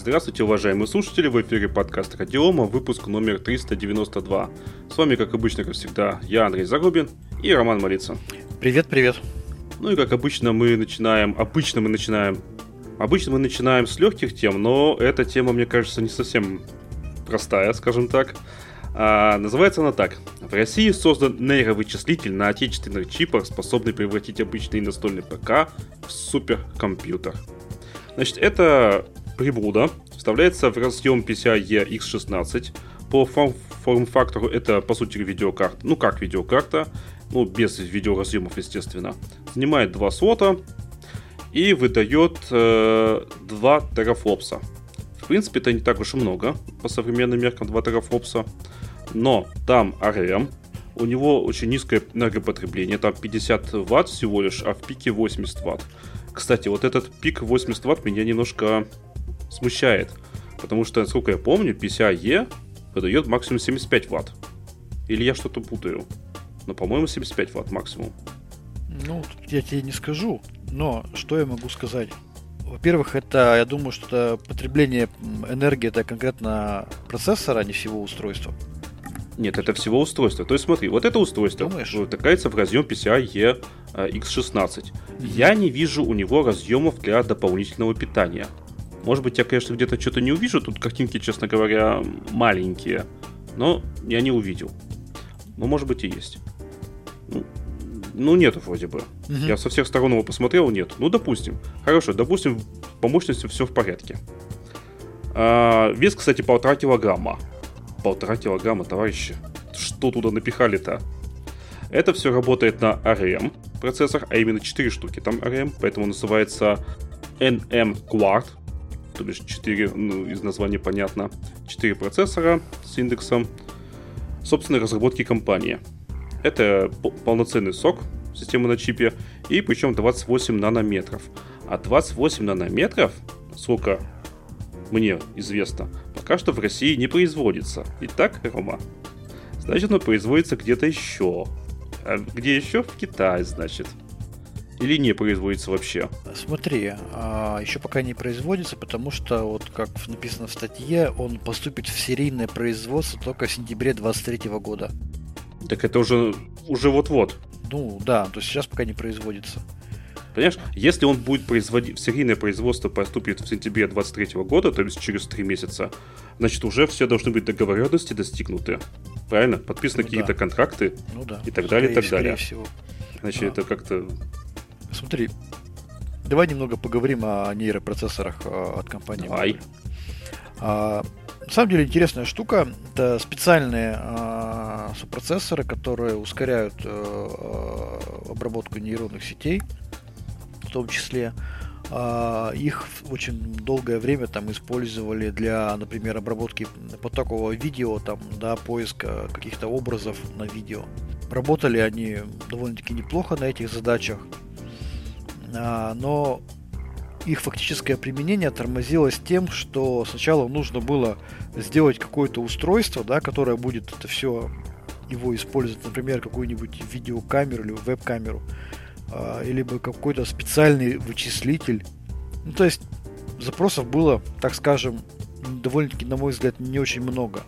Здравствуйте, уважаемые слушатели, в эфире подкаст Радиома, выпуск номер 392. С вами, как обычно, как всегда, я, Андрей Загрубин и Роман Молица. Привет, привет. Ну и как обычно мы начинаем, обычно мы начинаем, обычно мы начинаем с легких тем, но эта тема, мне кажется, не совсем простая, скажем так. А, называется она так. В России создан нейровычислитель на отечественных чипах, способный превратить обычный настольный ПК в суперкомпьютер. Значит, это приблуда вставляется в разъем PCIe X16. По форм-фактору это, по сути, видеокарта. Ну, как видеокарта, ну, без видеоразъемов, естественно. Занимает 2 слота и выдает э, 2 терафлопса. В принципе, это не так уж и много по современным меркам 2 терафлопса. Но там ARM, у него очень низкое энергопотребление, там 50 ватт всего лишь, а в пике 80 ватт. Кстати, вот этот пик 80 ватт меня немножко смущает. Потому что, насколько я помню, PCIe выдает максимум 75 ватт. Или я что-то путаю. Но, по-моему, 75 ватт максимум. Ну, я тебе не скажу. Но что я могу сказать? Во-первых, это, я думаю, что это потребление энергии это конкретно процессора, а не всего устройства. Нет, это всего устройство. То есть смотри, вот это устройство Думаешь? втыкается в разъем PCIe X16. Mm-hmm. Я не вижу у него разъемов для дополнительного питания. Может быть, я, конечно, где-то что-то не увижу. Тут картинки, честно говоря, маленькие. Но я не увидел. Но, может быть, и есть. Ну, ну нету вроде бы. Угу. Я со всех сторон его посмотрел, нет. Ну, допустим. Хорошо, допустим, по мощности все в порядке. А, вес, кстати, полтора килограмма. Полтора килограмма, товарищи. Что туда напихали-то? Это все работает на ARM процессор, а именно 4 штуки там ARM, поэтому называется NM Quad то бишь 4, ну, из названия понятно, 4 процессора с индексом собственной разработки компании. Это полноценный сок системы на чипе, и причем 28 нанометров. А 28 нанометров, сколько мне известно, пока что в России не производится. Итак, Рома, значит, он производится где-то еще. А где еще? В Китае, значит. Или не производится вообще? Смотри, а, еще пока не производится, потому что, вот как написано в статье, он поступит в серийное производство только в сентябре 2023 года. Так это уже, уже вот-вот. Ну да, то есть сейчас пока не производится. Понимаешь, если он будет производить, серийное производство поступит в сентябре 2023 года, то есть через 3 месяца, значит уже все должны быть договоренности достигнуты. Правильно? Подписаны ну, какие-то да. контракты ну, да. и так далее, и так далее. Всего. Значит, а. это как-то Смотри, давай немного поговорим о нейропроцессорах а, от компании. Давай. А, на самом деле интересная штука. Это специальные а, сопроцессоры, которые ускоряют а, обработку нейронных сетей, в том числе. А, их очень долгое время там использовали для, например, обработки потокового видео, там, да, поиска каких-то образов на видео. Работали они довольно-таки неплохо на этих задачах. А, но их фактическое применение тормозилось тем, что сначала нужно было сделать какое-то устройство, да, которое будет это все его использовать, например, какую-нибудь видеокамеру или веб-камеру, а, или бы какой-то специальный вычислитель. Ну, то есть запросов было, так скажем, довольно-таки, на мой взгляд, не очень много.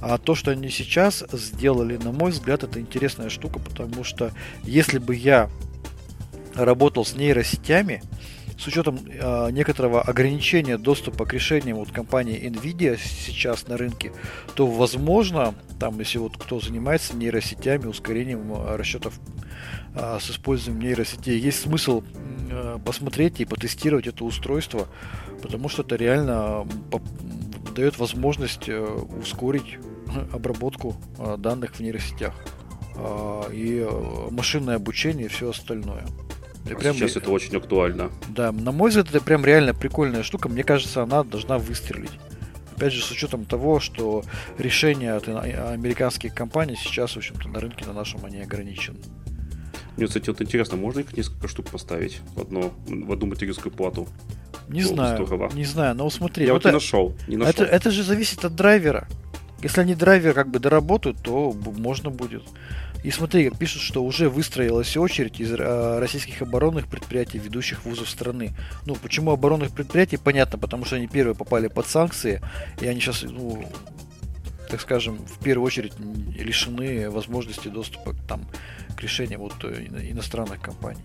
А то, что они сейчас сделали, на мой взгляд, это интересная штука, потому что если бы я работал с нейросетями, с учетом э, некоторого ограничения доступа к решениям вот компании Nvidia сейчас на рынке, то возможно, там, если вот кто занимается нейросетями, ускорением э, расчетов э, с использованием нейросетей, есть смысл э, посмотреть и потестировать это устройство, потому что это реально дает возможность э, ускорить обработку э, данных в нейросетях э, и машинное обучение и все остальное. Это прям, Сейчас это очень актуально. Да, на мой взгляд, это прям реально прикольная штука. Мне кажется, она должна выстрелить. Опять же, с учетом того, что решения от американских компаний сейчас, в общем-то, на рынке на нашем они ограничены. Мне, кстати, вот интересно, можно их несколько штук поставить в, одно, в одну материнскую плату? Не знаю, не знаю, но смотри. Я вот, вот не нашел, не нашел. Это, это же зависит от драйвера. Если они драйвер как бы доработают, то можно будет. И смотри, пишут, что уже выстроилась очередь из э, российских оборонных предприятий, ведущих вузов страны. Ну, почему оборонных предприятий? Понятно, потому что они первые попали под санкции, и они сейчас, ну, так скажем, в первую очередь лишены возможности доступа там, к решениям вот, э, иностранных компаний.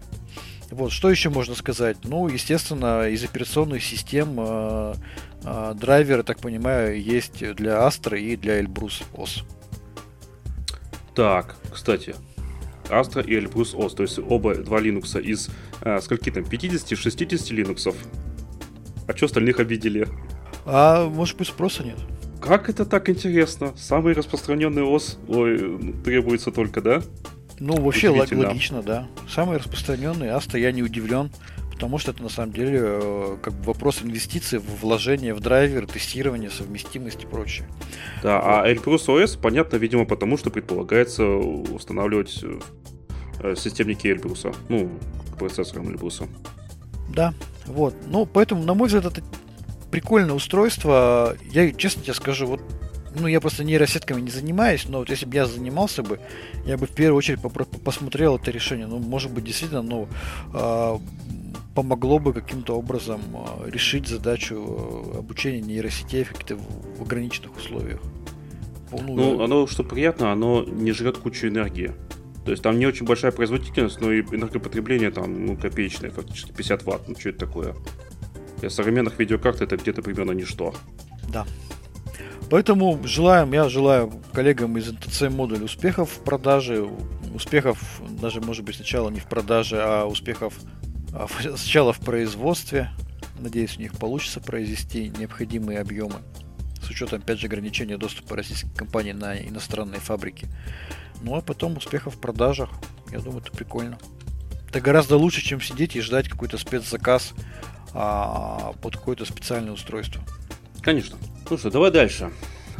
Вот, что еще можно сказать? Ну, естественно, из операционных систем э, э, драйверы, так понимаю, есть для Astra и для Elbrus OS. Так, кстати, Astra и Elbrus OS, то есть оба два Linux из э, скольки там, 50-60 Linux. А что остальных обидели? А может быть спроса нет? Как это так интересно? Самый распространенный ОС ой, требуется только, да? Ну, вообще логично, да. Самый распространенный Аста, я не удивлен, потому что это на самом деле э, как бы вопрос инвестиций в вложение в драйвер, тестирование, совместимость и прочее. Да, вот. а Elbrus OS понятно, видимо, потому что предполагается устанавливать э, системники Эльбруса, ну, к процессорам Эльбруса. Да, вот. Ну, поэтому, на мой взгляд, это прикольное устройство. Я честно тебе скажу, вот ну, я просто нейросетками не занимаюсь, но вот если бы я занимался бы, я бы в первую очередь посмотрел это решение. Ну, может быть, действительно, ну, э, помогло бы каким-то образом э, решить задачу э, обучения нейросетей в каких-то в ограниченных условиях. Ну, ну оно, что приятно, оно не жрет кучу энергии. То есть там не очень большая производительность, но и энергопотребление там, ну, копеечное, фактически 50 ватт. Ну, что это такое? Для современных видеокарт это где-то примерно ничто. Да. Поэтому желаем, я желаю коллегам из NTC модуль успехов в продаже, успехов даже, может быть, сначала не в продаже, а успехов а сначала в производстве. Надеюсь, у них получится произвести необходимые объемы с учетом, опять же, ограничения доступа российских компаний на иностранные фабрики. Ну а потом успехов в продажах. Я думаю, это прикольно. Это гораздо лучше, чем сидеть и ждать какой-то спецзаказ а, под какое-то специальное устройство. Конечно. Ну что, давай дальше.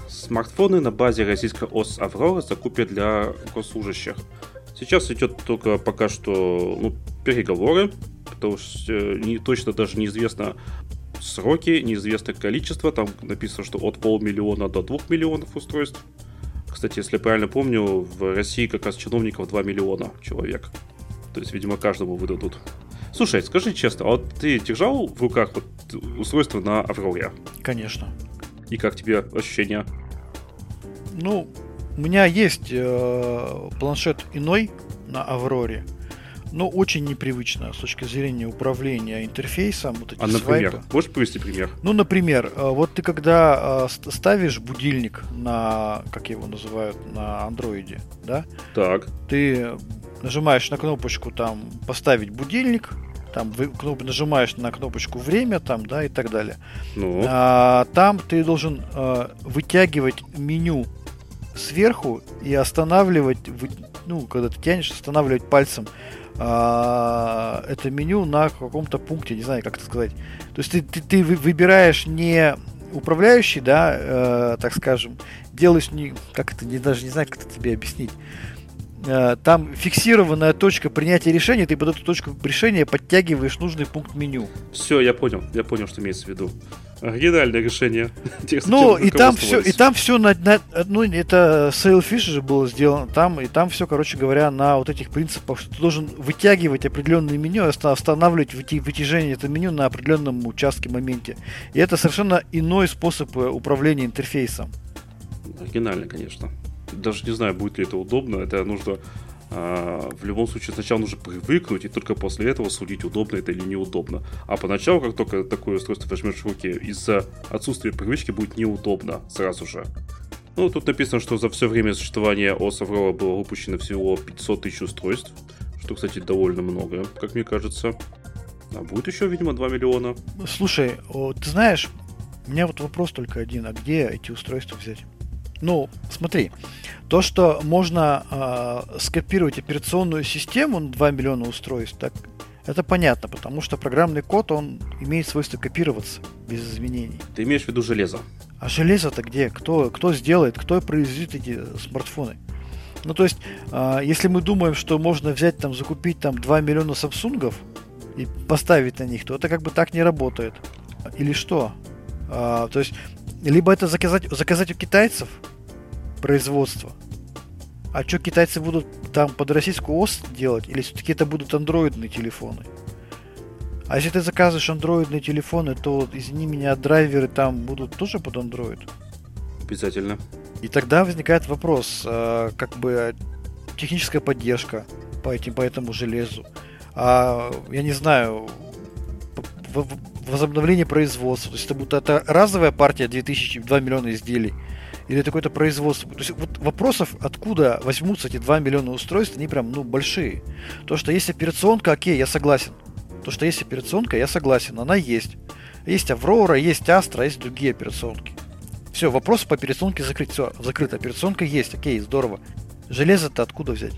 Смартфоны на базе российской ОС Аврора закупят для госслужащих. Сейчас идет только пока что ну, переговоры, потому что э, не, точно даже неизвестно сроки, неизвестно количество. Там написано, что от полмиллиона до двух миллионов устройств. Кстати, если я правильно помню, в России как раз чиновников 2 миллиона человек. То есть, видимо, каждому выдадут. Слушай, скажи честно, а вот ты держал в руках вот устройство на Авроре? Конечно. И как тебе ощущения? Ну, у меня есть э, планшет иной на Авроре, но очень непривычно с точки зрения управления интерфейсом. Вот эти а, например? Свайпы. Можешь привести пример? Ну, например, э, вот ты когда э, ставишь будильник на, как его называют, на андроиде, да? Так. Ты нажимаешь на кнопочку там «Поставить будильник», там вы кноп, нажимаешь на кнопочку время там, да, и так далее. Ну. А, там ты должен а, вытягивать меню сверху и останавливать, ну, когда ты тянешь, останавливать пальцем а, это меню на каком-то пункте, не знаю, как это сказать. То есть ты, ты, ты выбираешь не управляющий, да, э, так скажем, делаешь не, как это, не даже не знаю, как это тебе объяснить. Э, там фиксированная точка принятия решения, ты под эту точку решения подтягиваешь нужный пункт меню. Все, я понял, я понял, что имеется в виду. Оригинальное решение. Ну, и там все, и там все на, на, ну, это Sailfish же было сделано там, и там все, короче говоря, на вот этих принципах, что ты должен вытягивать определенное меню, останавливать вытяжение этого меню на определенном участке моменте. И это совершенно иной способ э, управления интерфейсом. Оригинально, конечно даже не знаю, будет ли это удобно. Это нужно в любом случае сначала нужно привыкнуть, и только после этого судить, удобно это или неудобно. А поначалу, как только такое устройство возьмешь в руки, из-за отсутствия привычки будет неудобно сразу же. Ну, тут написано, что за все время существования ОС Аврора было выпущено всего 500 тысяч устройств, что, кстати, довольно много, как мне кажется. А будет еще, видимо, 2 миллиона. Слушай, ты знаешь, у меня вот вопрос только один, а где эти устройства взять? Ну, смотри, то, что можно э, скопировать операционную систему на 2 миллиона устройств, так, это понятно, потому что программный код, он имеет свойство копироваться без изменений. Ты имеешь в виду железо? А железо-то где? Кто, кто сделает, кто произведет эти смартфоны? Ну, то есть, э, если мы думаем, что можно взять там, закупить там 2 миллиона самсунгов и поставить на них, то это как бы так не работает. Или что? А, то есть либо это заказать, заказать у китайцев, производства. А что китайцы будут там под российскую ОС делать? Или все-таки это будут андроидные телефоны? А если ты заказываешь андроидные телефоны, то, извини меня, драйверы там будут тоже под андроид? Обязательно. И тогда возникает вопрос, э, как бы техническая поддержка по, этим, по этому железу. А, я не знаю, возобновление производства. То есть это будет это разовая партия 2000, 2 миллиона изделий. Или это какое-то производство. То есть вот вопросов, откуда возьмутся эти 2 миллиона устройств, они прям, ну, большие. То, что есть операционка, окей, я согласен. То, что есть операционка, я согласен, она есть. Есть Аврора, есть Астра, есть другие операционки. Все, вопрос по операционке закрыт. Все, закрыта. Операционка есть, окей, здорово. Железо-то откуда взять?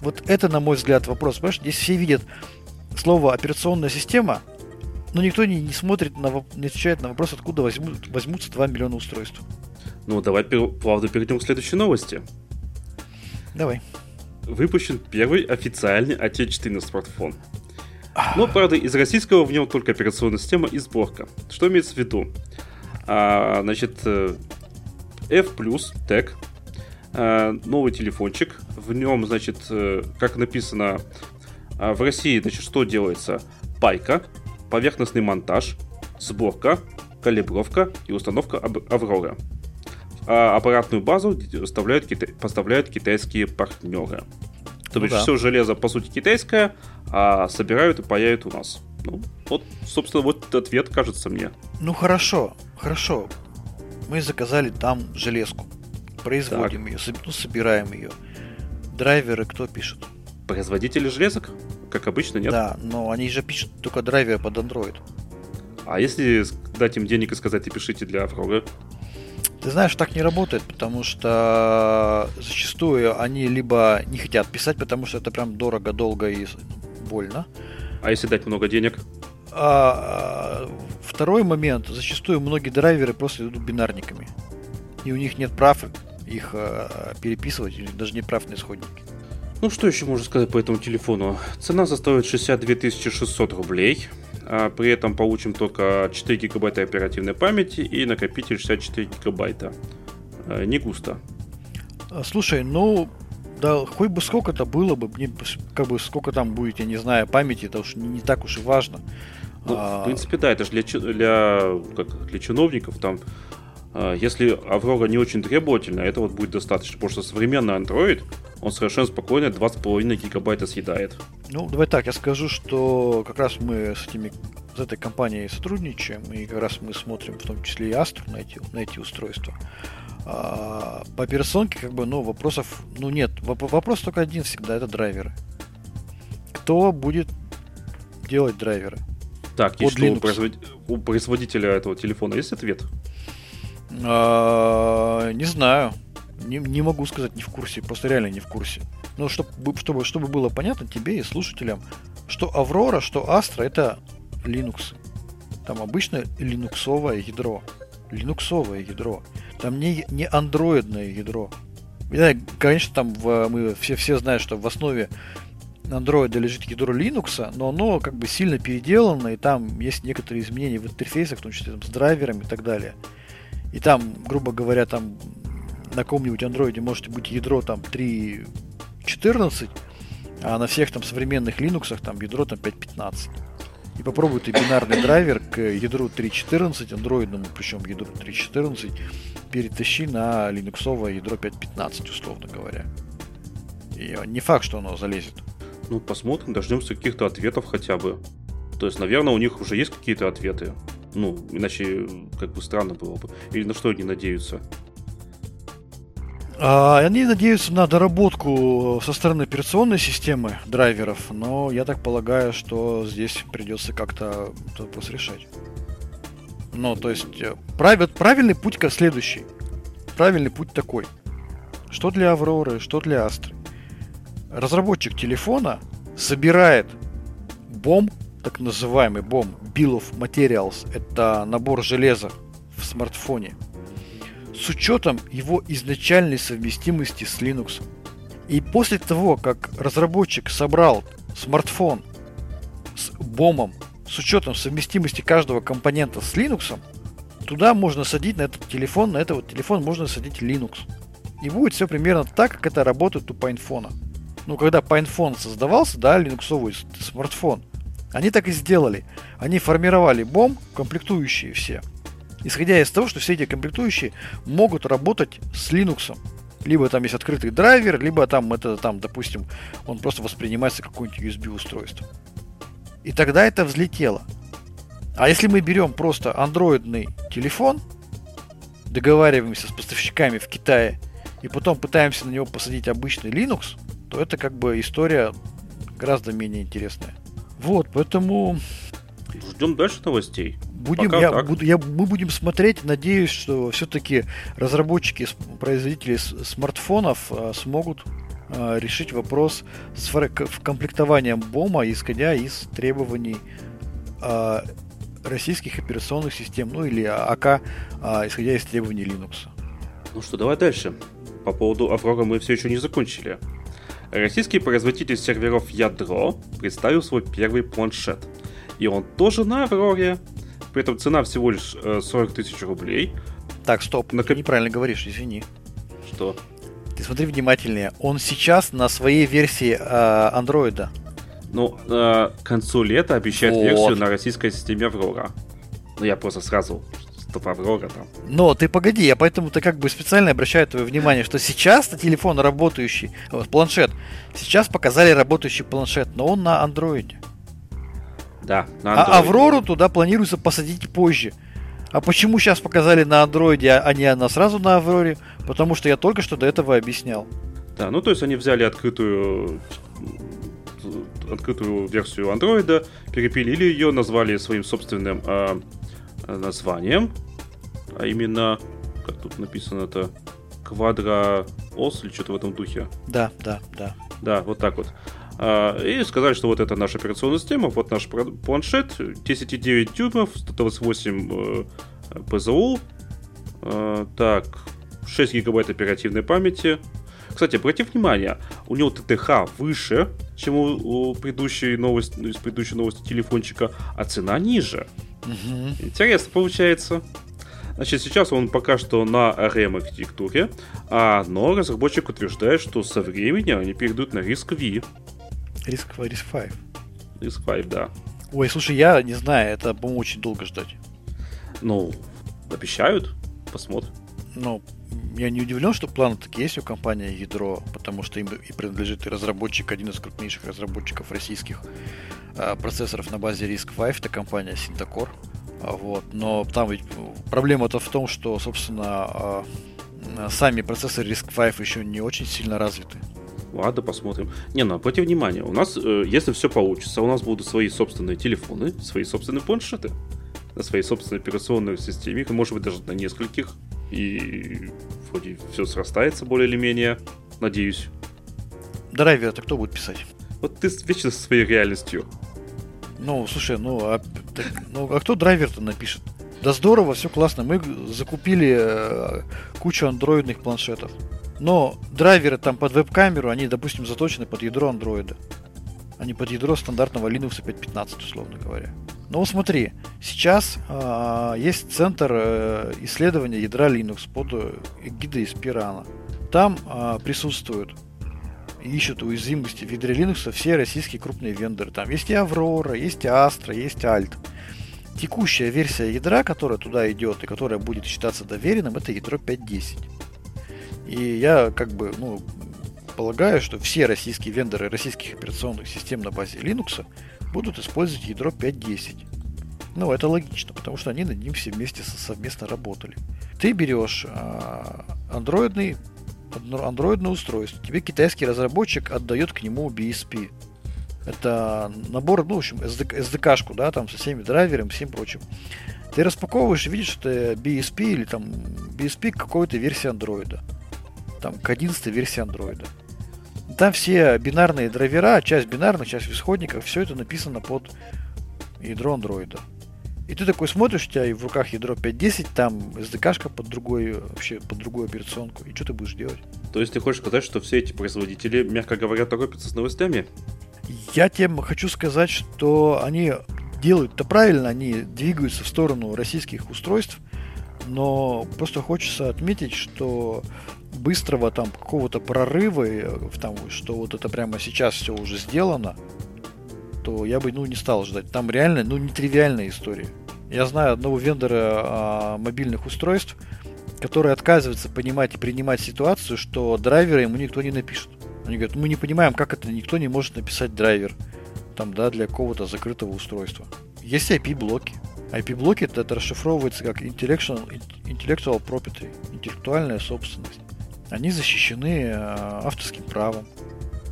Вот это, на мой взгляд, вопрос. Понимаешь, здесь все видят слово операционная система, но никто не, не смотрит, на, не отвечает на вопрос, откуда возьмут, возьмутся 2 миллиона устройств. Ну, давай плавно перейдем к следующей новости. Давай. Выпущен первый официальный отечественный смартфон. Но, правда, из российского в нем только операционная система и сборка. Что имеется в виду? А, значит, э, F Tech, а, новый телефончик. В нем, значит, э, как написано, а, в России, значит, что делается? Пайка, поверхностный монтаж, сборка, калибровка и установка Аврора. А аппаратную базу поставляют, кита... поставляют китайские партнеры. То ну, есть да. все железо, по сути, китайское, а собирают и паяют у нас. Ну, вот, собственно, вот ответ кажется мне. Ну хорошо, хорошо. Мы заказали там железку. Производим так. ее, ну, собираем ее. Драйверы кто пишет? Производители железок? Как обычно, нет? Да, но они же пишут только драйверы под Android. А если дать им денег и сказать, и пишите для Авроры? Ты знаешь, так не работает, потому что зачастую они либо не хотят писать, потому что это прям дорого, долго и больно. А если дать много денег? А, второй момент. Зачастую многие драйверы просто идут бинарниками. И у них нет прав их а, переписывать, или даже нет прав на исходники. Ну что еще можно сказать по этому телефону? Цена составит 62 600 рублей. А при этом получим только 4 гигабайта оперативной памяти и накопитель 64 гигабайта. А, не густо. А, слушай, ну да, хоть бы сколько-то было бы, мне, как бы сколько там будет, я не знаю, памяти, это уж не, не так уж и важно. Ну, а... В принципе, да, это же для, для, как, для чиновников, там, э, если Аврора не очень требовательна, этого вот будет достаточно, потому что современный Android, он совершенно спокойно 2,5 гигабайта съедает. Ну, давай так, я скажу, что как раз мы с этими с этой компанией сотрудничаем, и как раз мы смотрим в том числе и Astra на эти, на эти устройства. А, по операционке, как бы, ну, вопросов, ну, нет. Вопрос только один всегда, это драйверы. Кто будет делать драйверы? Так, и что у, производ... у производителя этого телефона есть ответ? А, не знаю. Не, не могу сказать, не в курсе, просто реально не в курсе. Ну, чтобы, чтобы, чтобы было понятно тебе и слушателям, что Аврора, что Astra это Linux. Там обычно линуксовое ядро. Линуксовое ядро. Там не, не андроидное ядро. Я, конечно, там в, мы все, все знают, что в основе Android лежит ядро Linux, но оно как бы сильно переделано, и там есть некоторые изменения в интерфейсах, в том числе там, с драйверами и так далее. И там, грубо говоря, там на каком-нибудь Android может быть ядро там 3.14, а на всех там современных Linux там ядро там 5.15. И попробуй ты бинарный драйвер к ядру 3.14, андроидному, причем ядру 3.14, перетащи на линуксовое ядро 5.15, условно говоря. И не факт, что оно залезет. Ну, посмотрим, дождемся каких-то ответов хотя бы. То есть, наверное, у них уже есть какие-то ответы. Ну, иначе как бы странно было бы. Или на что они надеются? А, они надеются на доработку со стороны операционной системы драйверов, но я так полагаю, что здесь придется как-то этот вопрос решать. Ну, то есть, э, прав... правильный путь как следующий. Правильный путь такой. Что для Авроры, что для Астры. Разработчик телефона собирает бом, так называемый бом, Bill of Materials, это набор железа в смартфоне – с учетом его изначальной совместимости с Linux. И после того, как разработчик собрал смартфон с бомом с учетом совместимости каждого компонента с Linux, туда можно садить на этот телефон, на этот вот телефон можно садить Linux. И будет все примерно так, как это работает у PinePhone. Ну, когда PinePhone создавался, да, линуксовый смартфон, они так и сделали. Они формировали бом, комплектующие все. Исходя из того, что все эти комплектующие могут работать с Linux. Либо там есть открытый драйвер, либо там это, там, допустим, он просто воспринимается как какое-нибудь USB устройство. И тогда это взлетело. А если мы берем просто андроидный телефон, договариваемся с поставщиками в Китае, и потом пытаемся на него посадить обычный Linux, то это как бы история гораздо менее интересная. Вот, поэтому... Ждем дальше новостей. Будем, я, буду, я, мы будем смотреть, надеюсь, что все-таки разработчики, производители смартфонов а, смогут а, решить вопрос с комплектованием БОМа, исходя из требований а, российских операционных систем, ну или АК, а, исходя из требований Linux. Ну что, давай дальше. По поводу Аврора мы все еще не закончили. Российский производитель серверов Ядро представил свой первый планшет. И он тоже на Авроре. При этом цена всего лишь 40 э, тысяч рублей. Так, стоп, на... ты неправильно говоришь, извини. Что? Ты смотри внимательнее. Он сейчас на своей версии э, андроида. Ну, э, к концу лета обещают вот. версию на российской системе Аврора. Ну, я просто сразу что Аврора там. Но ты погоди, я поэтому-то как бы специально обращаю твое внимание, что сейчас на телефон работающий, вот, планшет, сейчас показали работающий планшет, но он на андроиде. Да, на андроиде. А Аврору туда планируется посадить позже. А почему сейчас показали на андроиде, а не она сразу на Авроре? Потому что я только что до этого объяснял. Да, ну то есть они взяли открытую открытую версию андроида, перепилили ее, назвали своим собственным э, названием, а именно, как тут написано-то, Квадро Ос или что-то в этом духе. Да, да, да. Да, вот так вот. А, и сказали, что вот это наша операционная система, вот наш планшет, 10,9 дюймов, 128 э, ПЗУ, э, так, 6 гигабайт оперативной памяти. Кстати, обратите внимание, у него ТТХ выше, чем у, у предыдущей новости, из предыдущей новости телефончика, а цена ниже. Угу. Интересно получается. Значит, сейчас он пока что на ARM-архитектуре, а, но разработчик утверждает, что со временем они перейдут на RISC-V. RISC, RISC 5. RISC 5, да. Ой, слушай, я не знаю, это, по-моему, очень долго ждать. Ну, обещают, посмотрим. Ну, я не удивлен, что планы такие есть у компании Ядро, потому что им и принадлежит и разработчик, один из крупнейших разработчиков российских э, процессоров на базе RISC-V, это компания. А, вот. Но там ведь проблема-то в том, что, собственно, э, сами процессоры RISC-V еще не очень сильно развиты. Ладно, посмотрим. Не, ну обратите внимание, у нас, э, если все получится, у нас будут свои собственные телефоны, свои собственные планшеты на своей собственной операционной системе, может быть, даже на нескольких. И вроде все срастается более или менее, надеюсь. Драйвер это кто будет писать? Вот ты вечно со своей реальностью. Ну, слушай, ну а, так, ну, а кто драйвер-то напишет? Да здорово, все классно. Мы закупили э, кучу андроидных планшетов. Но драйверы там под веб-камеру, они, допустим, заточены под ядро андроида. А не под ядро стандартного Linux 5.15, условно говоря. Вот смотри, сейчас э, есть центр э, исследования ядра Linux под эгидой Спирана. Там э, присутствуют ищут уязвимости в ядре Linux все российские крупные вендоры. Там есть и Аврора, есть и Astra, есть Alt. Текущая версия ядра, которая туда идет и которая будет считаться доверенным, это ядро 5.10. И я как бы, ну, полагаю, что все российские вендоры российских операционных систем на базе Linux будут использовать ядро 5.10. Ну, это логично, потому что они над ним все вместе совместно работали. Ты берешь а, андроидный андроидное устройство. Тебе китайский разработчик отдает к нему BSP. Это набор, ну, в общем, SDK-шку, да, там со всеми драйверами, всем прочим. Ты распаковываешь видишь, что это BSP или там BSP какой-то версии андроида. Там к 11 версии андроида. Там все бинарные драйвера, часть бинарных, часть исходников, все это написано под ядро андроида. И ты такой смотришь, у тебя и в руках ядро 5.10, там SDK-шка под другой, вообще под другую операционку. И что ты будешь делать? То есть ты хочешь сказать, что все эти производители, мягко говоря, торопятся с новостями? Я тебе хочу сказать, что они делают-то правильно, они двигаются в сторону российских устройств, но просто хочется отметить, что быстрого там какого-то прорыва, в там, что вот это прямо сейчас все уже сделано, то я бы ну, не стал ждать. Там реально ну, нетривиальная история. Я знаю одного вендора а, мобильных устройств, который отказывается понимать и принимать ситуацию, что драйвера ему никто не напишет. Они говорят, мы не понимаем, как это никто не может написать драйвер там, да, для какого-то закрытого устройства. Есть IP-блоки. IP-блоки это, это расшифровывается как intellectual, intellectual property, интеллектуальная собственность. Они защищены э, авторским правом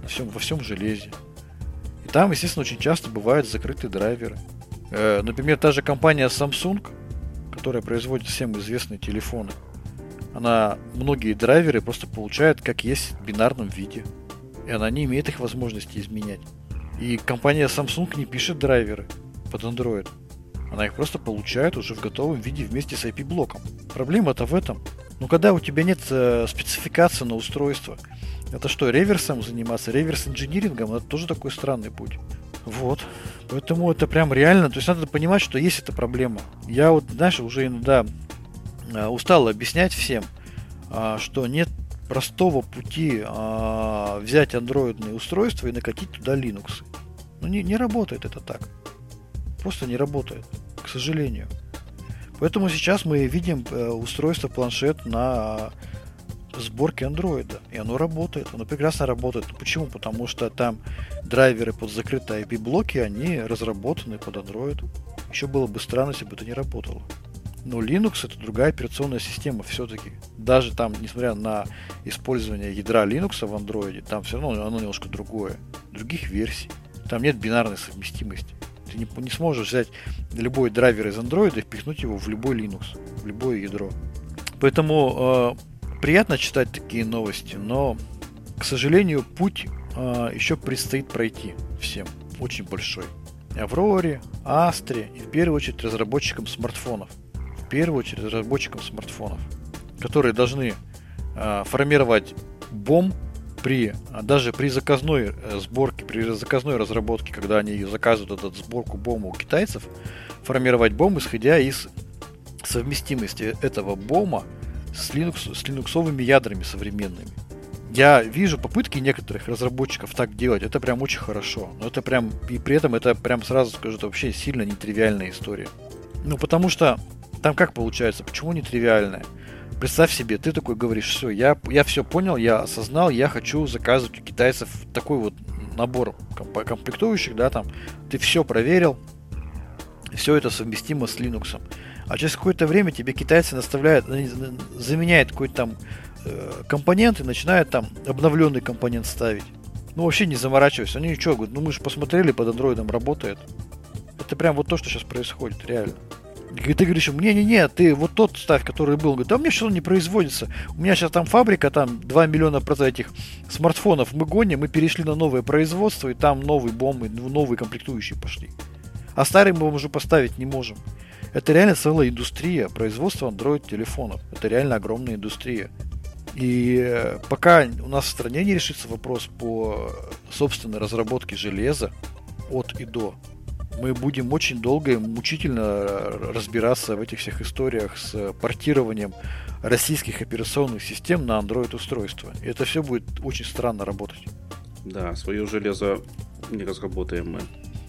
на всем, во всем железе. И там, естественно, очень часто бывают закрытые драйверы. Э, например, та же компания Samsung, которая производит всем известные телефоны, она многие драйверы просто получает как есть в бинарном виде. И она не имеет их возможности изменять. И компания Samsung не пишет драйверы под Android. Она их просто получает уже в готовом виде вместе с IP-блоком. Проблема-то в этом. Ну, когда у тебя нет э, спецификации на устройство, это что, реверсом заниматься? Реверс-инжинирингом? Это тоже такой странный путь. Вот. Поэтому это прям реально. То есть надо понимать, что есть эта проблема. Я вот, знаешь, уже иногда э, устал объяснять всем, э, что нет простого пути э, взять андроидные устройства и накатить туда Linux. Ну, не, не работает это так. Просто не работает, к сожалению. Поэтому сейчас мы видим э, устройство планшет на сборке андроида. И оно работает. Оно прекрасно работает. Почему? Потому что там драйверы под закрытые IP-блоки, они разработаны под Android. Еще было бы странно, если бы это не работало. Но Linux это другая операционная система все-таки. Даже там, несмотря на использование ядра Linux в Android, там все равно оно немножко другое. Других версий. Там нет бинарной совместимости. Ты не, не сможешь взять любой драйвер из Android и впихнуть его в любой Linux, в любое ядро. Поэтому э, приятно читать такие новости, но, к сожалению, путь э, еще предстоит пройти всем. Очень большой. Авроре, Астре и в первую очередь разработчикам смартфонов. В первую очередь разработчикам смартфонов, которые должны э, формировать бом при, даже при заказной э, сборке, при заказной разработке, когда они заказывают эту сборку бома у китайцев, формировать бом, исходя из совместимости этого бома с, Linux, с линуксовыми ядрами современными. Я вижу попытки некоторых разработчиков так делать, это прям очень хорошо. Но это прям, и при этом это прям сразу скажу, это вообще сильно нетривиальная история. Ну, потому что там как получается, почему нетривиальная? Представь себе, ты такой говоришь, все, я, я все понял, я осознал, я хочу заказывать у китайцев такой вот набор комплектующих, да, там, ты все проверил, все это совместимо с Linux. А через какое-то время тебе китайцы наставляют, заменяют какой-то там э, компонент и начинают там обновленный компонент ставить. Ну, вообще не заморачивайся. Они что, говорят, ну мы же посмотрели, под андроидом работает. Это прям вот то, что сейчас происходит, реально. И ты говоришь, не-не-не, ты вот тот ставь, который был. Говорит, да у меня что не производится. У меня сейчас там фабрика, там 2 миллиона этих смартфонов мы гоним, мы перешли на новое производство, и там новые бомбы, новые комплектующие пошли. А старые мы уже поставить не можем. Это реально целая индустрия производства Android телефонов. Это реально огромная индустрия. И э, пока у нас в стране не решится вопрос по собственной разработке железа от и до, мы будем очень долго и мучительно разбираться в этих всех историях с портированием российских операционных систем на Android устройства. И это все будет очень странно работать. Да, свое железо не разработаем мы.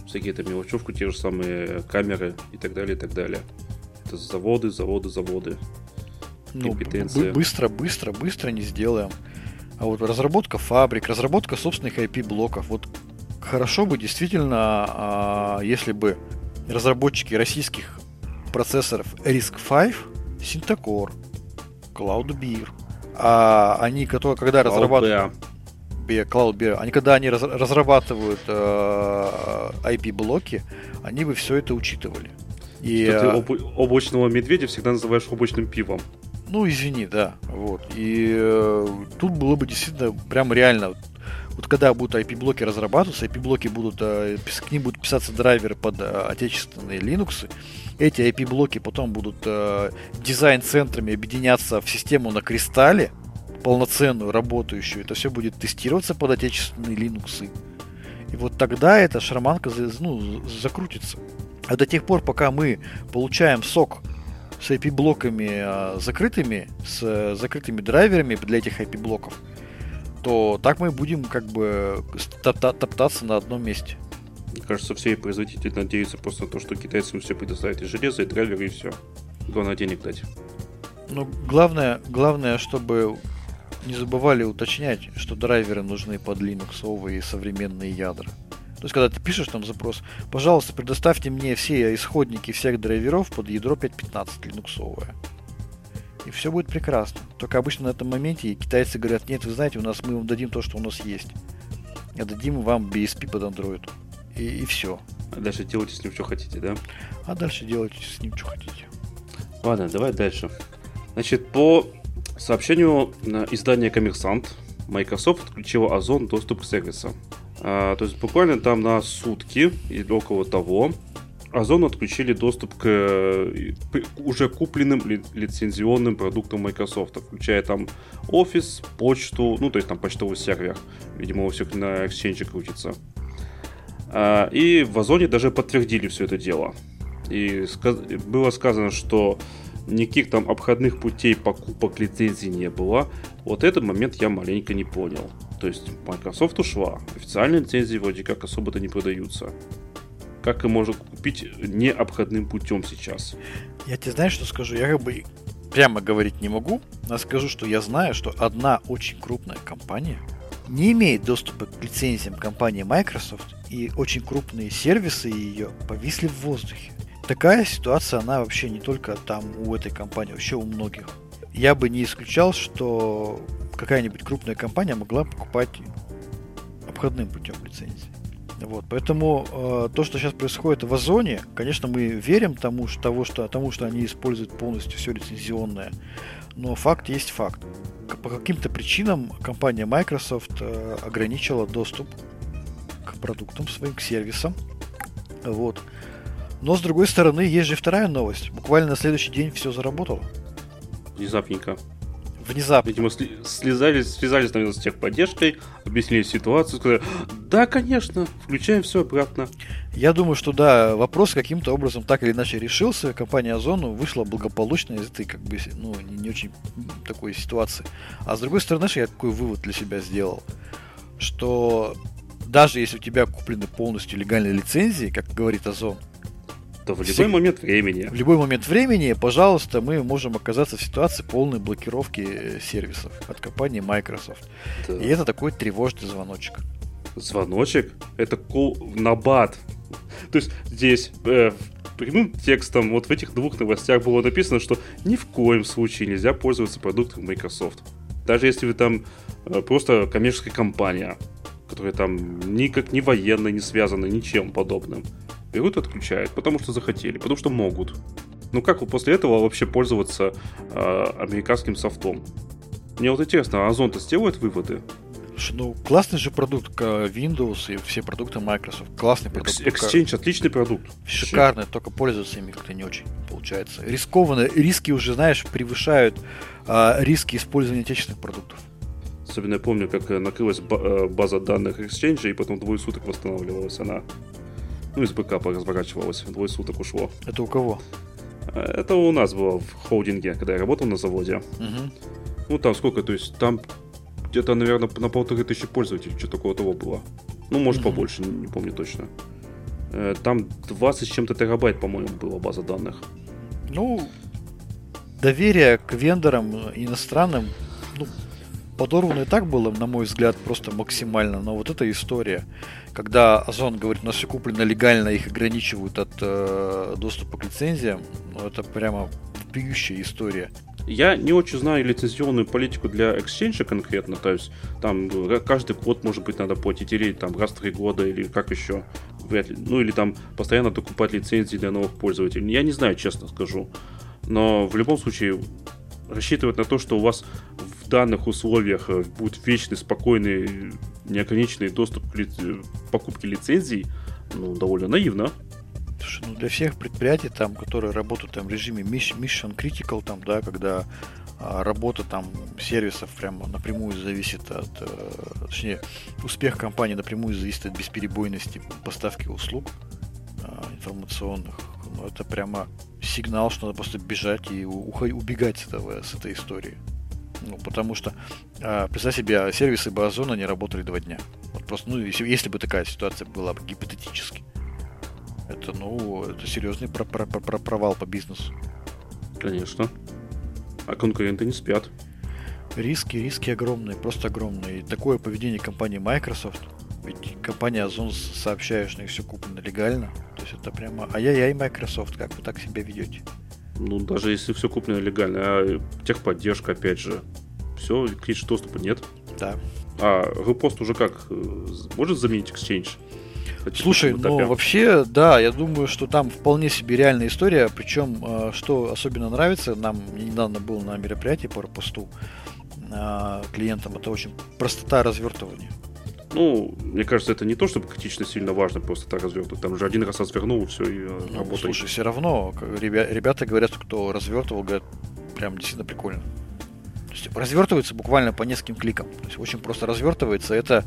Всякие там мелочевку, те же самые камеры и так далее, и так далее. Это заводы, заводы, заводы. Ну, быстро, быстро, быстро не сделаем. А вот разработка фабрик, разработка собственных IP-блоков. Вот хорошо бы действительно, а, если бы разработчики российских процессоров RISC-V, Syntacor, CloudBeer, а они, которые, когда разрабатывают... CloudBeer, они когда они раз, разрабатывают э, IP-блоки, они бы все это учитывали. И, что ты а, об, облачного медведя всегда называешь облачным пивом. Ну, извини, да. Вот. И э, тут было бы действительно прям реально вот когда будут IP-блоки разрабатываться, IP-блоки будут, э, к ним будут писаться драйверы под э, отечественные Linux, эти IP-блоки потом будут э, дизайн-центрами объединяться в систему на кристалле, полноценную, работающую. Это все будет тестироваться под отечественные Linux. И вот тогда эта шарманка ну, закрутится. А до тех пор, пока мы получаем сок с IP-блоками закрытыми, с закрытыми драйверами для этих IP-блоков, то так мы будем как бы топтаться на одном месте. Мне кажется, все производители надеются просто на то, что китайцам все предоставят и железо, и драйверы, и все. Главное денег дать. Ну, главное, главное, чтобы не забывали уточнять, что драйверы нужны под Linux и современные ядра. То есть, когда ты пишешь там запрос, пожалуйста, предоставьте мне все исходники всех драйверов под ядро 5.15 линуксовое. И все будет прекрасно. Только обычно на этом моменте китайцы говорят, нет, вы знаете, у нас мы вам дадим то, что у нас есть. А дадим вам BSP под Android. И, и все. А дальше делайте с ним, что хотите, да? А дальше делайте с ним, что хотите. Ладно, давай дальше. Значит, по сообщению издания «Коммерсант», Microsoft отключила Озон доступ к сервисам. А, то есть буквально там на сутки или около того Озон отключили доступ к э, уже купленным ли, лицензионным продуктам Microsoft, включая там офис, почту, ну то есть там почтовый сервер, видимо у всех на Exchange крутится. А, и в Озоне даже подтвердили все это дело. И было сказано, что никаких там обходных путей покупок лицензий не было. Вот этот момент я маленько не понял. То есть Microsoft ушла. Официальные лицензии вроде как особо-то не продаются. Как и можно купить не обходным путем сейчас? Я тебе знаешь, что скажу? Я как бы прямо говорить не могу, но скажу, что я знаю, что одна очень крупная компания не имеет доступа к лицензиям компании Microsoft, и очень крупные сервисы ее повисли в воздухе. Такая ситуация, она вообще не только там у этой компании, вообще у многих. Я бы не исключал, что какая-нибудь крупная компания могла покупать обходным путем лицензии. Вот, поэтому э, то, что сейчас происходит в Озоне, конечно, мы верим тому, что, того, что, тому, что они используют полностью все лицензионное, но факт есть факт. По каким-то причинам компания Microsoft э, ограничила доступ к продуктам своим, к сервисам. Вот. Но, с другой стороны, есть же вторая новость. Буквально на следующий день все заработало. Внезапненько. Внезапно. Видимо, слезали, связались наверное, с техподдержкой, объяснили ситуацию, сказали, да, конечно, включаем все обратно. Я думаю, что да, вопрос каким-то образом так или иначе решился. Компания Озону вышла благополучно из этой, как бы, ну, не, не очень такой ситуации. А с другой стороны, я какой вывод для себя сделал, что даже если у тебя куплены полностью легальные лицензии, как говорит Озон, то в любой момент времени. В любой момент времени, пожалуйста, мы можем оказаться в ситуации полной блокировки э, сервисов от компании Microsoft. Да. И это такой тревожный звоночек. Звоночек? Это кол на бат. То есть здесь э, прямым текстом вот в этих двух новостях было написано, что ни в коем случае нельзя пользоваться продуктом Microsoft. Даже если вы там э, просто коммерческая компания, которая там никак не военная, не связана ничем подобным берут и отключают, потому что захотели, потому что могут. Ну как после этого вообще пользоваться э, американским софтом? Мне вот интересно, а Озон-то сделает выводы? Ну, классный же продукт Windows и все продукты Microsoft. Классный продукт. Exchange только... отличный продукт. Шикарный, Вообще. только пользоваться ими как-то не очень получается. Рискованно. Риски уже, знаешь, превышают а, риски использования отечественных продуктов. Особенно я помню, как э, накрылась э, база данных Exchange, и потом двое суток восстанавливалась она. Ну, из бэкапа разворачивалось, двое суток ушло. Это у кого? Это у нас было в холдинге, когда я работал на заводе. Угу. Ну, там сколько, то есть там где-то, наверное, на полторы тысячи пользователей, что такого того было. Ну, может, угу. побольше, не, помню точно. Э, там 20 с чем-то терабайт, по-моему, была база данных. Ну, доверие к вендорам иностранным, подорвано и так было, на мой взгляд, просто максимально. Но вот эта история, когда Озон говорит, у нас все куплено легально, их ограничивают от э, доступа к лицензиям, ну, это прямо пьющая история. Я не очень знаю лицензионную политику для Exchange конкретно, то есть там каждый год, может быть, надо платить, или там раз в три года, или как еще, вряд ли, ну или там постоянно докупать лицензии для новых пользователей. Я не знаю, честно скажу. Но в любом случае, рассчитывать на то, что у вас в данных условиях э, будет вечный, спокойный, неограниченный доступ к ли... покупке лицензий, ну, довольно наивно. Слушай, ну для всех предприятий, там, которые работают там, в режиме Mission Critical, там, да, когда а, работа там сервисов прямо напрямую зависит от, а, точнее, успех компании напрямую зависит от бесперебойности поставки услуг а, информационных, ну это прямо сигнал, что надо просто бежать и убегать с, этого, с этой истории. Ну, потому что, э, представь себе, сервисы бы Озона не работали два дня. Вот просто, ну, если, если бы такая ситуация была бы гипотетически. Это, ну, это серьезный про про про провал по бизнесу. Конечно. А конкуренты не спят. Риски, риски огромные, просто огромные. И такое поведение компании Microsoft, ведь компания Озон сообщает, что их все куплено легально. То есть это прямо ай-яй-яй, Microsoft, как вы так себя ведете? Ну, даже если все куплено легально, а техподдержка, опять же, все, клич доступа нет. Да. А репост уже как? Э, может заменить Exchange? Слушай, ну вообще, да, я думаю, что там вполне себе реальная история. Причем, э, что особенно нравится, нам недавно был на мероприятии по репосту э, клиентам, это очень простота развертывания. Ну, мне кажется, это не то, чтобы критично сильно важно просто так развертывать. Там же один раз развернул, все, и ну, работает. Слушай, все равно, ребята говорят, кто развертывал, говорят, прям действительно прикольно. То есть развертывается буквально по нескольким кликам. То есть очень просто развертывается. Это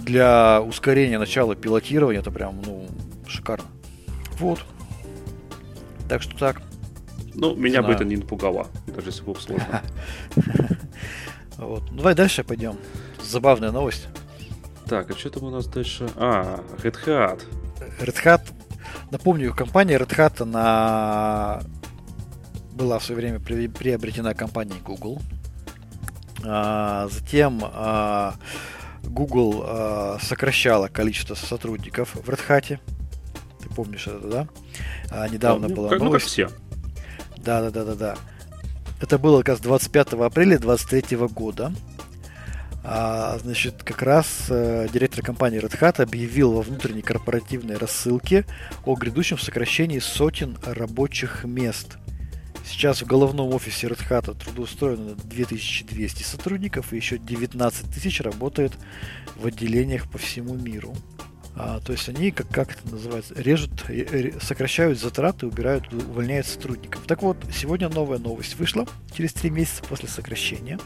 для ускорения начала пилотирования это прям, ну, шикарно. Вот. Так что так. Ну, меня бы это не напугало, даже если было сложно. Вот. Ну, давай дальше пойдем. Забавная новость. Так, а что там у нас дальше? А, Red Hat. Red Hat, напомню, компания Red Hat, она была в свое время приобретена компанией Google. А, затем а, Google а, сокращала количество сотрудников в Red Hat. Ты помнишь это, да? А, недавно ну, была как, новость. Ну, как все. Да, да, да, да, да. Это было, как раз 25 апреля 2023 года. А, значит, как раз э, директор компании Red Hat объявил во внутренней корпоративной рассылке о грядущем сокращении сотен рабочих мест – Сейчас в головном офисе Red Hat трудоустроено 2200 сотрудников и еще 19 тысяч работает в отделениях по всему миру. А, то есть они, как, как это называется, режут, сокращают затраты, убирают, увольняют сотрудников. Так вот, сегодня новая новость вышла, через три месяца после сокращения.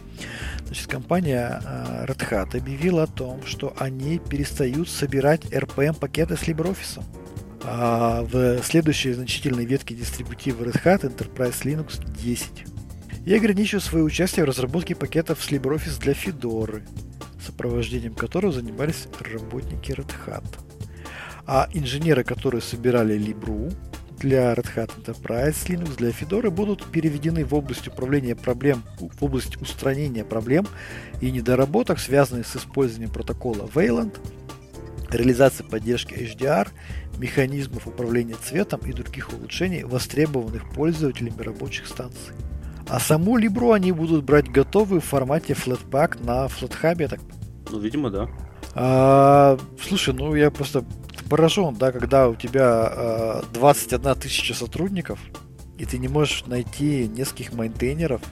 Значит, компания а, Red Hat объявила о том, что они перестают собирать RPM-пакеты с LibreOffice. А в следующей значительной ветке дистрибутива Red Hat Enterprise Linux 10. Я ограничиваю свое участие в разработке пакетов с LibreOffice для Fedora, сопровождением которого занимались работники Red Hat. А инженеры, которые собирали Libru для Red Hat Enterprise Linux для Fedora будут переведены в область управления проблем, в область устранения проблем и недоработок, связанных с использованием протокола Wayland, реализации поддержки HDR механизмов управления цветом и других улучшений, востребованных пользователями рабочих станций. А саму Либру они будут брать готовую в формате Flatpak на FlatHub, так Ну, видимо, да. А, слушай, ну я просто поражен, да, когда у тебя а, 21 тысяча сотрудников, и ты не можешь найти нескольких мейнтейнеров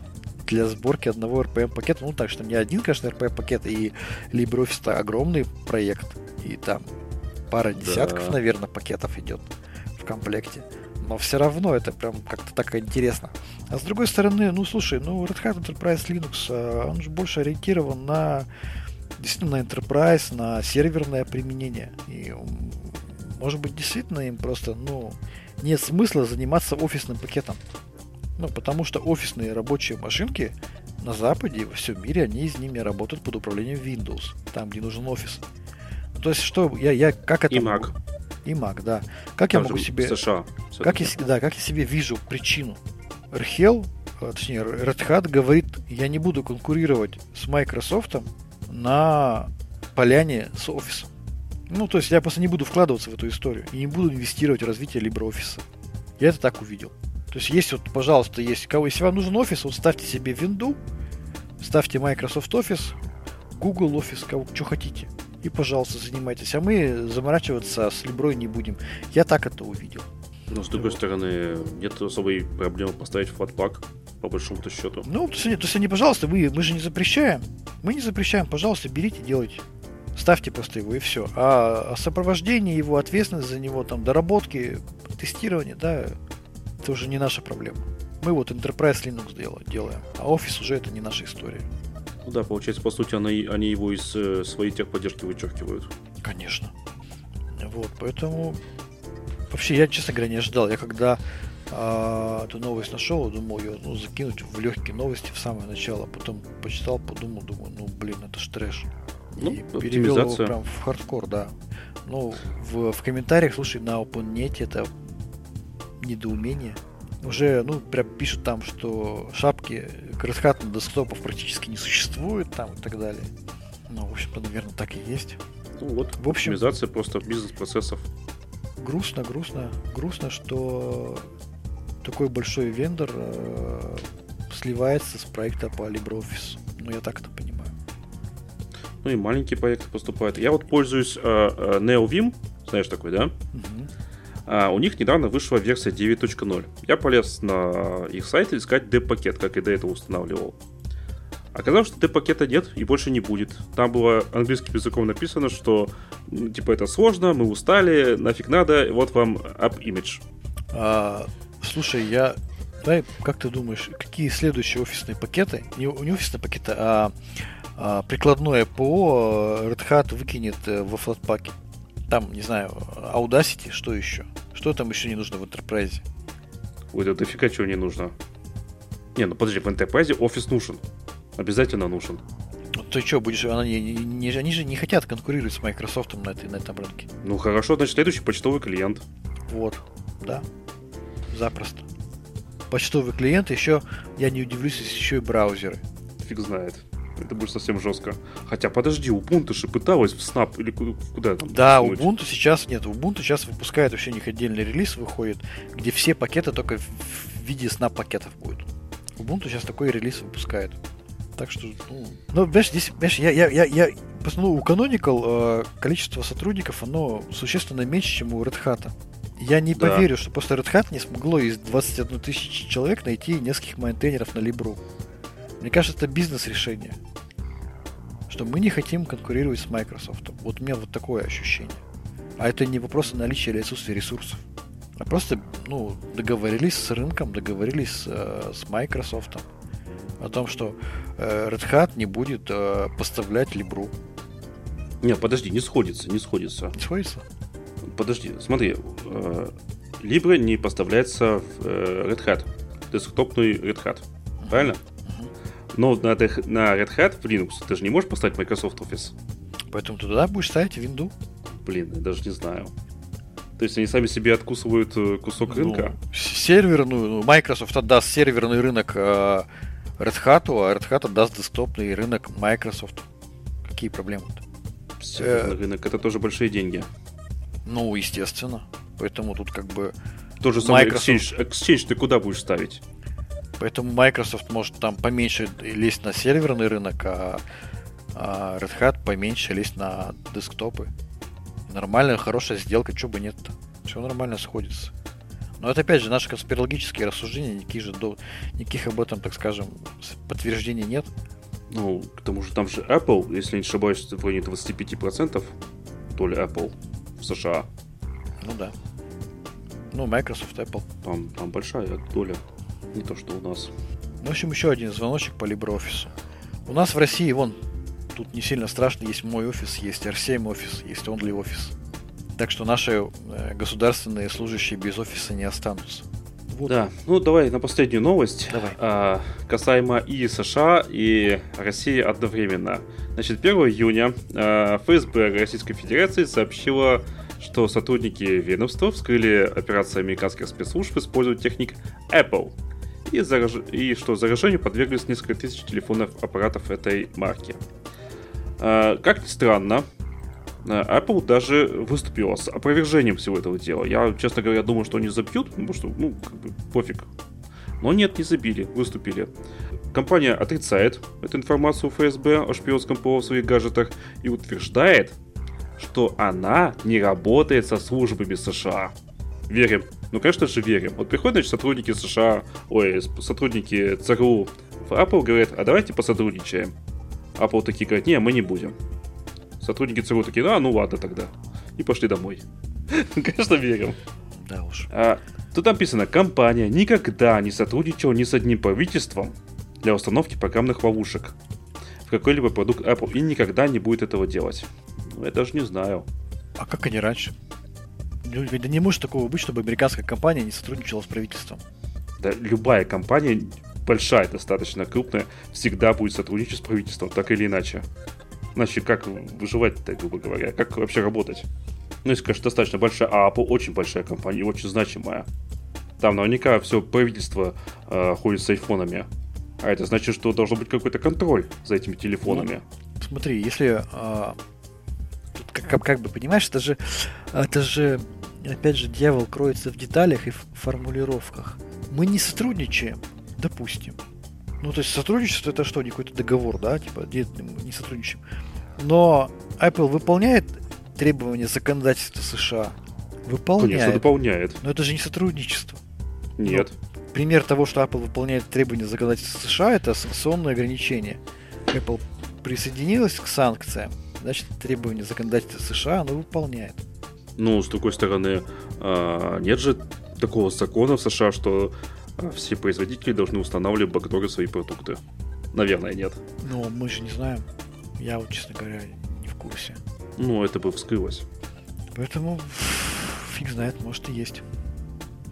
для сборки одного RPM пакета. Ну так что не один, конечно, RPM пакет, и LibreOffice это огромный проект, и там пара десятков, да. наверное, пакетов идет в комплекте. Но все равно это прям как-то так интересно. А с другой стороны, ну слушай, ну Red Hat Enterprise Linux, а, он же больше ориентирован на действительно на Enterprise, на серверное применение. И может быть действительно им просто, ну, нет смысла заниматься офисным пакетом. Ну, потому что офисные рабочие машинки на Западе и во всем мире, они с ними работают под управлением Windows, там, где нужен офис. То есть что, я, я как это... И Mac. И Mac, да. Как Там я могу себе... США. Как я, да, как я себе вижу причину? Рхел, а, точнее, Red Hat говорит, я не буду конкурировать с Microsoft на поляне с офисом. Ну, то есть я просто не буду вкладываться в эту историю и не буду инвестировать в развитие LibreOffice. Я это так увидел. То есть есть вот, пожалуйста, есть кого, если вам нужен офис, вот ставьте себе винду, ставьте Microsoft Office, Google Office, кого, что хотите и, пожалуйста, занимайтесь. А мы заморачиваться с Леброй не будем. Я так это увидел. Но, с другой вот. стороны, нет особой проблемы поставить флатпак, по большому-то счету. Ну, то есть, то есть они, пожалуйста, вы, мы же не запрещаем. Мы не запрещаем, пожалуйста, берите, делайте. Ставьте просто его и все. А, сопровождение его, ответственность за него, там, доработки, тестирование, да, это уже не наша проблема. Мы вот Enterprise Linux делаем, а офис уже это не наша история. Ну да, получается, по сути, они, они его из э, своей техподдержки вычеркивают. Конечно. Вот, поэтому Вообще, я, честно говоря, не ожидал. Я когда а, эту новость нашел, думал ее ну, закинуть в легкие новости в самое начало. Потом почитал, подумал, думаю, ну блин, это ж трэш. Ну, и перевел его прям в хардкор, да. Ну, в, в комментариях, слушай, на OpenNet это недоумение. Уже, ну, прям пишут там, что шапки на десктопах практически не существует там и так далее. Ну, в общем-то, наверное, так и есть. Ну вот, в общем, оптимизация просто бизнес-процессов. Грустно, грустно, грустно, что такой большой вендор э, сливается с проекта по LibreOffice. Ну, я так это понимаю. Ну и маленькие проекты поступают. Я вот пользуюсь э, э, NeoVim, знаешь такой, да? Угу. А, у них недавно вышла версия 9.0. Я полез на их сайт искать деп-пакет, как и до этого устанавливал. Оказалось, что деп-пакета нет и больше не будет. Там было английским языком написано, что типа это сложно, мы устали, нафиг надо, вот вам app image. А, слушай, я Давай, как ты думаешь, какие следующие офисные пакеты, не, не офисные пакеты, а, а прикладное ПО Red Hat выкинет э, во флатпаке? Там, не знаю, Audacity, что еще? Что там еще не нужно в Enterprise? Ой, да дофига чего не нужно. Не, ну подожди, в Enterprise офис нужен. Обязательно нужен. Ну, ты что, будешь... Не, не, они же не хотят конкурировать с Microsoft на, этой, на этом рынке. Ну хорошо, значит, следующий почтовый клиент. Вот, да. Запросто. Почтовый клиент, еще, я не удивлюсь, если еще и браузеры. Фиг знает. Это будет совсем жестко. Хотя, подожди, Ubuntu же пыталась в Snap или куда, там? Да, у Ubuntu сейчас нет. Ubuntu сейчас выпускает вообще у них отдельный релиз выходит, где все пакеты только в виде Snap пакетов будут. Ubuntu сейчас такой релиз выпускает. Так что, ну, ну понимаешь, здесь, понимаешь, я, я, я, я ну, у Canonical э, количество сотрудников, оно существенно меньше, чем у Red Hat. Я не да. поверю, что просто Red Hat не смогло из 21 тысячи человек найти нескольких майнтейнеров на Libru. Мне кажется, это бизнес-решение. Что мы не хотим конкурировать с Microsoft. Вот у меня вот такое ощущение. А это не вопрос наличия или отсутствия ресурсов. А просто ну, договорились с рынком, договорились э, с Microsoft о том, что э, Red Hat не будет э, поставлять Libru. Не, подожди, не сходится, не сходится. Не сходится? Подожди, смотри, э, Libre не поставляется в э, Red Hat, десктопный Red Hat, правильно? Но на, на Red Hat в Linux ты же не можешь поставить Microsoft Office. Поэтому ты туда будешь ставить Windows. Блин, я даже не знаю. То есть они сами себе откусывают э, кусок ну, рынка? Серверную, ну, Microsoft отдаст серверный рынок э, Red Hat, а Red Hat отдаст десктопный рынок Microsoft. Какие проблемы-то? Серверный э, рынок это тоже большие деньги. Ну, естественно. Поэтому тут как бы... То же самое Microsoft... Exchange. Exchange ты куда будешь ставить? Поэтому Microsoft может там поменьше лезть на серверный рынок, а, а Red Hat поменьше лезть на десктопы. Нормальная, хорошая сделка, чего бы нет-то. Все нормально сходится. Но это опять же наши конспирологические рассуждения, никаких же до, никаких об этом, так скажем, подтверждений нет. Ну, к тому же там же Apple, если не ошибаюсь, в районе 25% доля Apple в США. Ну да. Ну, Microsoft, Apple. Там, там большая доля. Не то, что у нас. Ну, в общем, еще один звоночек по LibreOffice. У нас в России, вон, тут не сильно страшно, есть мой офис, есть R7 офис, есть Only офис. Так что наши э, государственные служащие без офиса не останутся. Вот. Да, ну давай на последнюю новость. Давай. А, касаемо и США, и России одновременно. Значит, 1 июня а, ФСБ Российской Федерации сообщила что сотрудники ведомства вскрыли операции американских спецслужб, используя техник Apple. И, зараж... и что заражению подверглись несколько тысяч телефонных аппаратов этой марки. А, как ни странно, Apple даже выступила с опровержением всего этого дела. Я, честно говоря, думаю, что они забьют, потому что, ну, как бы, пофиг. Но нет, не забили, выступили. Компания отрицает эту информацию ФСБ о шпионском ПО в своих гаджетах и утверждает, что она не работает со службами США. Верим. Ну, конечно же, верим. Вот приходят, значит, сотрудники США, ой, сотрудники ЦРУ в Apple говорят, а давайте посотрудничаем. Apple такие говорят, не, мы не будем. Сотрудники ЦРУ такие, а, ну ладно тогда. И пошли домой. Конечно, верим. Да уж. А, тут написано, компания никогда не сотрудничала ни с одним правительством для установки программных ловушек в какой-либо продукт Apple и никогда не будет этого делать. Ну, я даже не знаю. А как они раньше? Да не может такого быть, чтобы американская компания не сотрудничала с правительством. Да, любая компания, большая, достаточно крупная, всегда будет сотрудничать с правительством, так или иначе. Иначе как выживать-то, грубо говоря? Как вообще работать? Ну, если, конечно, достаточно большая, а Apple очень большая компания, очень значимая. Там наверняка все правительство э, ходит с айфонами. А это значит, что должен быть какой-то контроль за этими телефонами. Ну, смотри, если э, как, как бы понимаешь, это же, это же, опять же, дьявол кроется в деталях и в формулировках. Мы не сотрудничаем, допустим. Ну, то есть сотрудничество это что, не какой-то договор, да, типа, не сотрудничаем. Но Apple выполняет требования законодательства США? Выполняет. Конечно, дополняет. Но это же не сотрудничество. Нет. Ну, пример того, что Apple выполняет требования законодательства США, это санкционные ограничения. Apple присоединилась к санкциям, значит, требования законодательства США она выполняет. Ну, с другой стороны, а, нет же такого закона в США, что а, все производители должны устанавливать бэкдоры свои продукты. Наверное, нет. Ну, мы же не знаем. Я вот, честно говоря, не в курсе. Ну, это бы вскрылось. Поэтому фиг знает, может и есть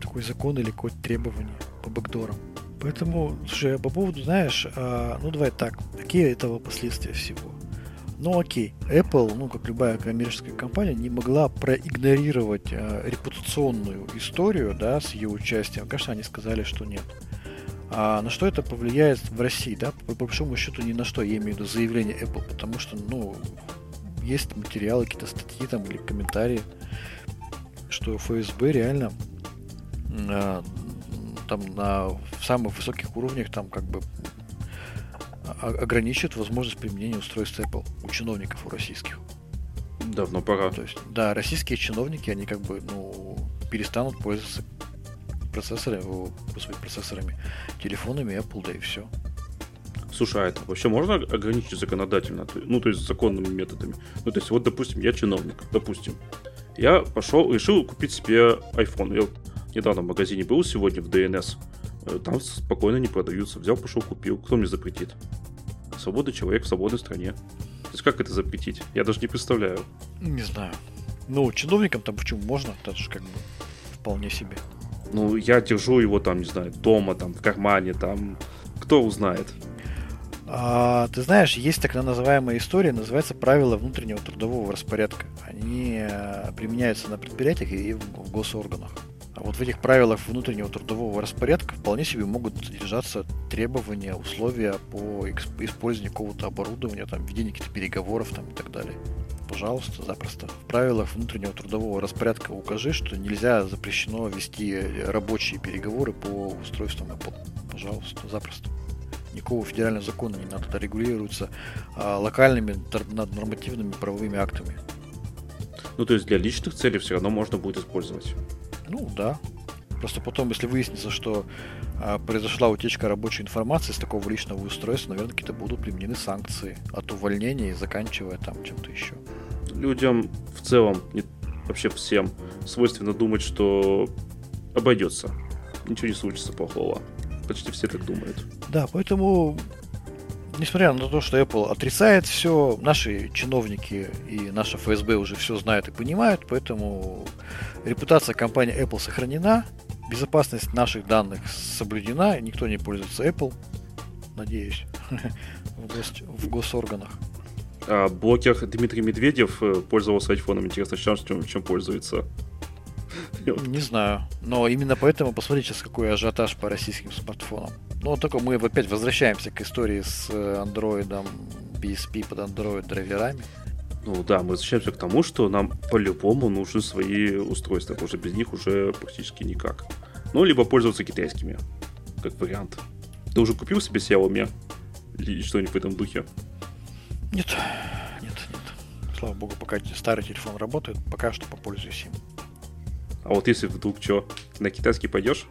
такой закон или какое-то требование по бэкдорам. Поэтому, слушай, по поводу, знаешь, а, ну давай так, какие этого последствия всего? Ну окей, Apple, ну как любая коммерческая компания, не могла проигнорировать э, репутационную историю, да, с ее участием. Конечно, они сказали, что нет. А на что это повлияет в России, да? По, большому счету ни на что, я имею в виду заявление Apple, потому что, ну, есть материалы, какие-то статьи там или комментарии, что ФСБ реально э, там на самых высоких уровнях там как бы ограничит возможность применения устройств Apple у чиновников, у российских. Давно пора. То есть, да, российские чиновники, они как бы, ну, перестанут пользоваться процессорами, господи, процессорами, телефонами Apple, да и все. Слушай, а это вообще можно ограничить законодательно? Ну, то есть законными методами. Ну, то есть, вот, допустим, я чиновник, допустим. Я пошел, решил купить себе iPhone. Я недавно в магазине был сегодня в DNS. Э, там спокойно не продаются. Взял, пошел, купил. Кто мне запретит? Свободный человек в свободной стране. То есть как это запретить? Я даже не представляю. Не знаю. Ну, чиновникам там почему можно? Это же как бы вполне себе. Ну, я держу его там, не знаю, дома, там, в кармане, там. Кто узнает? А, ты знаешь, есть так называемая история, называется правила внутреннего трудового распорядка. Они э, применяются на предприятиях и в госорганах. А вот в этих правилах внутреннего трудового распорядка вполне себе могут содержаться требования, условия по использованию какого-то оборудования, там, ведения каких-то переговоров там, и так далее. Пожалуйста, запросто. В правилах внутреннего трудового распорядка укажи, что нельзя запрещено вести рабочие переговоры по устройствам Apple. Пожалуйста, запросто никакого федерального закона не надо, это регулируется а, локальными нормативными правовыми актами. Ну, то есть для личных целей все равно можно будет использовать. Ну, да. Просто потом, если выяснится, что а, произошла утечка рабочей информации с такого личного устройства, наверное, какие-то будут применены санкции от увольнения и заканчивая там чем-то еще. Людям в целом, не, вообще всем, свойственно думать, что обойдется. Ничего не случится плохого. Почти все так думают. Да, поэтому, несмотря на то, что Apple отрицает все, наши чиновники и наша ФСБ уже все знают и понимают, поэтому репутация компании Apple сохранена, безопасность наших данных соблюдена, никто не пользуется Apple, надеюсь, в, гос, в госорганах. А блогер Дмитрий Медведев э, пользовался айфоном. Интересно, чем, чем пользуется? Не знаю. Но именно поэтому посмотрите сейчас какой ажиотаж по российским смартфонам. Ну, только мы опять возвращаемся к истории с Android, э, BSP под Android драйверами. Ну да, мы возвращаемся к тому, что нам по-любому нужны свои устройства, потому что без них уже практически никак. Ну, либо пользоваться китайскими, как вариант. Ты уже купил себе Xiaomi? Или что-нибудь в этом духе? Нет, нет, нет. Слава богу, пока старый телефон работает, пока что попользуюсь им. А вот если вдруг что, на китайский пойдешь?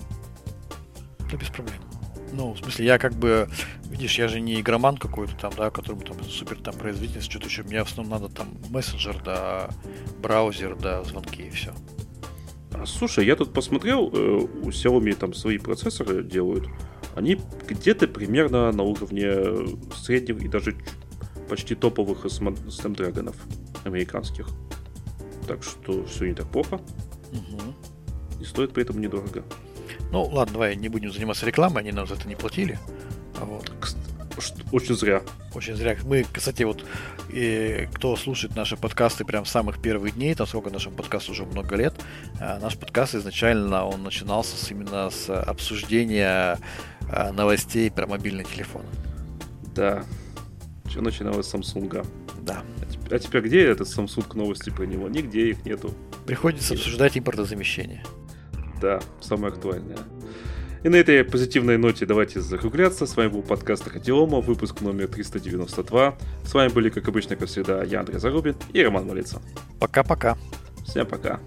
Да без проблем. Ну, в смысле, я как бы, видишь, я же не игроман какой-то там, да, которому там супер там производительность, что-то еще. Мне в основном надо там мессенджер, да, браузер, да, звонки и все. Слушай, я тут посмотрел, э, у Xiaomi там свои процессоры делают. Они где-то примерно на уровне средних и даже почти топовых Snapdragon американских. Так что все не так плохо. Угу. И стоит поэтому недорого. Ну, ладно, давай не будем заниматься рекламой, они нам за это не платили. А вот. Очень зря. Очень зря. Мы, кстати, вот и кто слушает наши подкасты прям с самых первых дней, там сколько нашему подкасту уже много лет, а, наш подкаст изначально он начинался с, именно с обсуждения а, новостей про мобильный телефон. Да. Все начиналось с Samsung. Да. А теперь где этот Samsung новости про него? Нигде их нету. Приходится обсуждать импортозамещение. Да, самое актуальное. И на этой позитивной ноте давайте закругляться. С вами был подкаст Радиома, выпуск номер 392. С вами были, как обычно, как всегда, я, Андрей Зарубин и Роман Малица. Пока-пока. Всем пока.